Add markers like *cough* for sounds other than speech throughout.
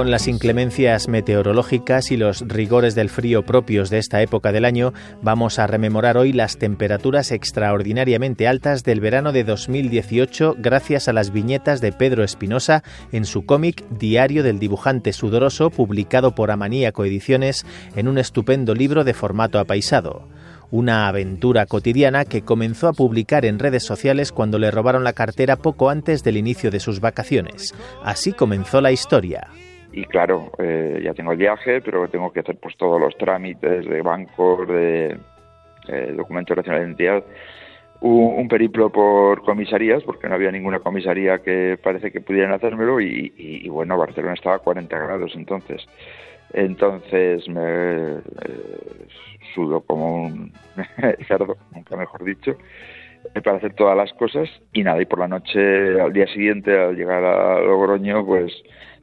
Con las inclemencias meteorológicas y los rigores del frío propios de esta época del año, vamos a rememorar hoy las temperaturas extraordinariamente altas del verano de 2018 gracias a las viñetas de Pedro Espinosa en su cómic Diario del dibujante sudoroso, publicado por Amaníaco Ediciones en un estupendo libro de formato apaisado una aventura cotidiana que comenzó a publicar en redes sociales cuando le robaron la cartera poco antes del inicio de sus vacaciones. Así comenzó la historia y claro, eh, ya tengo el viaje, pero tengo que hacer pues todos los trámites de bancos, de eh, documentos de identidad, un, periplo por comisarías, porque no había ninguna comisaría que parece que pudieran hacérmelo y, y, y bueno, Barcelona estaba a 40 grados entonces. Entonces me eh, sudo como un *laughs* cerdo, nunca mejor dicho, eh, para hacer todas las cosas y nada, y por la noche, al día siguiente, al llegar a Logroño, pues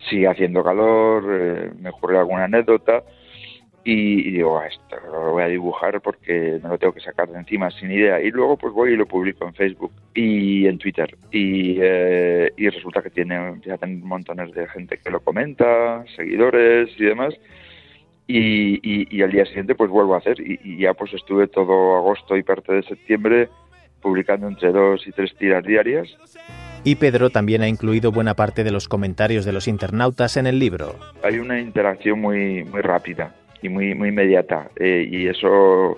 sigue haciendo calor, eh, me ocurre alguna anécdota y, digo, ah, esto lo voy a dibujar porque no lo tengo que sacar de encima sin idea. Y luego pues voy y lo publico en Facebook y en Twitter. Y, eh, y resulta que tiene, ya tiene montones de gente que lo comenta, seguidores y demás. Y, y, y al día siguiente pues vuelvo a hacer y ya pues estuve todo agosto y parte de septiembre publicando entre dos y tres tiras diarias y Pedro también ha incluido buena parte de los comentarios de los internautas en el libro. Hay una interacción muy, muy rápida y muy, muy inmediata eh, y eso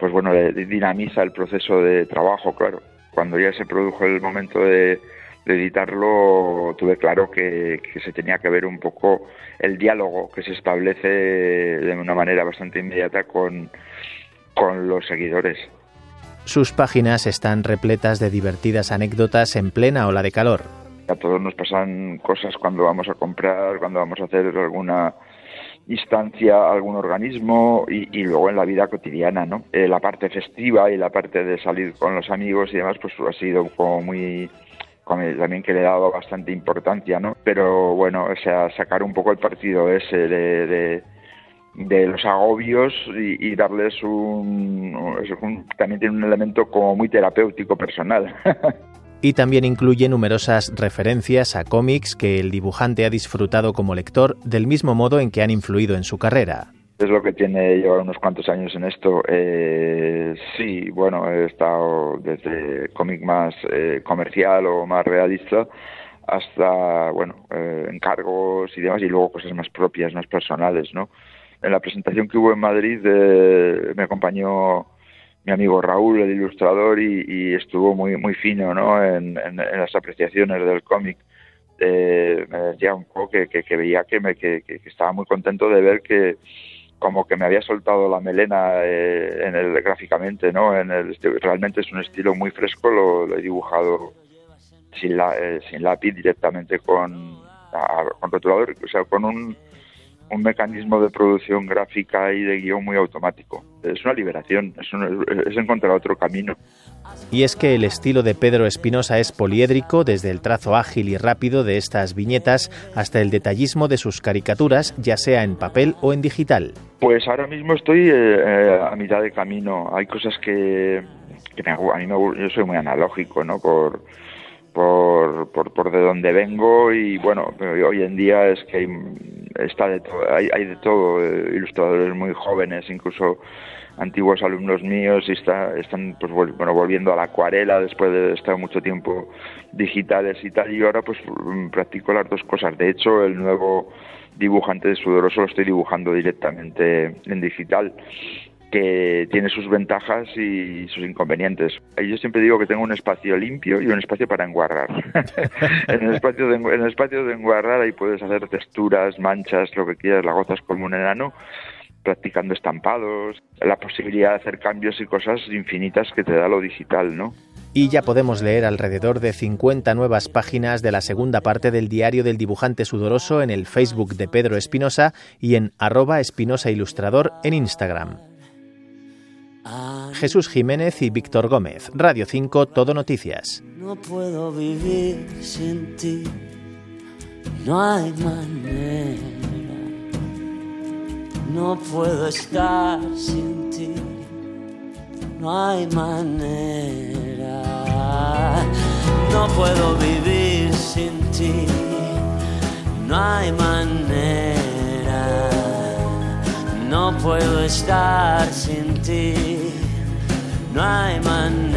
pues bueno, dinamiza el proceso de trabajo, claro. Cuando ya se produjo el momento de, de editarlo, tuve claro que, que, se tenía que ver un poco el diálogo que se establece de una manera bastante inmediata con, con los seguidores. Sus páginas están repletas de divertidas anécdotas en plena ola de calor. A todos nos pasan cosas cuando vamos a comprar, cuando vamos a hacer alguna instancia algún organismo y, y, luego en la vida cotidiana, ¿no? Eh, la parte festiva y la parte de salir con los amigos y demás, pues ha sido como muy también que le he dado bastante importancia, ¿no? Pero bueno, o sea, sacar un poco el partido ese de, de de los agobios y, y darles un, un, también tiene un elemento como muy terapéutico personal. *laughs* y también incluye numerosas referencias a cómics que el dibujante ha disfrutado como lector del mismo modo en que han influido en su carrera. Es lo que tiene llevar unos cuantos años en esto. Eh, sí, bueno, he estado desde cómic más eh, comercial o más realista hasta, bueno, eh, encargos y demás, y luego cosas más propias, más personales, ¿no? En la presentación que hubo en Madrid eh, me acompañó mi amigo Raúl, el ilustrador, y, estuvo muy muy fino ¿no? en, en, las apreciaciones del cómic. Eh, me decía un poco que, que, veía que, me, que, estaba muy contento de ver que como que me había soltado la melena eh, en el gráficamente, ¿no? En el, realmente es un estilo muy fresco, lo, lo he dibujado sin, la, eh, sin lápiz directamente con, a, con rotulador, o sea, con un un mecanismo de producción gráfica y de guion muy automático. Es una liberación, es, un, es, encontrar otro camino. Y es que el estilo de Pedro Espinosa es poliédrico, desde el trazo ágil y rápido de estas viñetas hasta el detallismo de sus caricaturas, ya sea en papel o en digital. Pues ahora mismo estoy eh, a mitad de camino. Hay cosas que, que me, a mí me, yo soy muy analógico, ¿no? Por, por, por, por de donde vengo y bueno, hoy en día es que hay, está de todo, hay, hay de todo, eh, ilustradores muy jóvenes, incluso antiguos alumnos míos y está, están pues bueno volviendo a la acuarela después de estar mucho tiempo digitales y tal y ahora pues practico las dos cosas. De hecho el nuevo dibujante de sudoroso lo estoy dibujando directamente en digital que tiene sus ventajas y sus inconvenientes. Yo siempre digo que tengo un espacio limpio y un espacio para enguarrar. *laughs* en, el espacio de, en enguarrar ahí puedes hacer texturas, manchas, lo que quieras, la gozas como un enano practicando estampados, la posibilidad de hacer cambios y cosas infinitas que te da lo digital, ¿no? Y ya podemos leer alrededor de 50 nuevas páginas de la segunda parte del diario del dibujante sudoroso en el Facebook de Pedro Espinosa y en arroba espinosa ilustrador en Instagram. Jesús Jiménez y Víctor Gómez, Radio 5, Todo Noticias. No puedo vivir sin ti, no hay manera. No puedo estar sin ti, no hay manera. No puedo vivir sin ti, no hay manera. No puedo estar sin ti, no hay manera.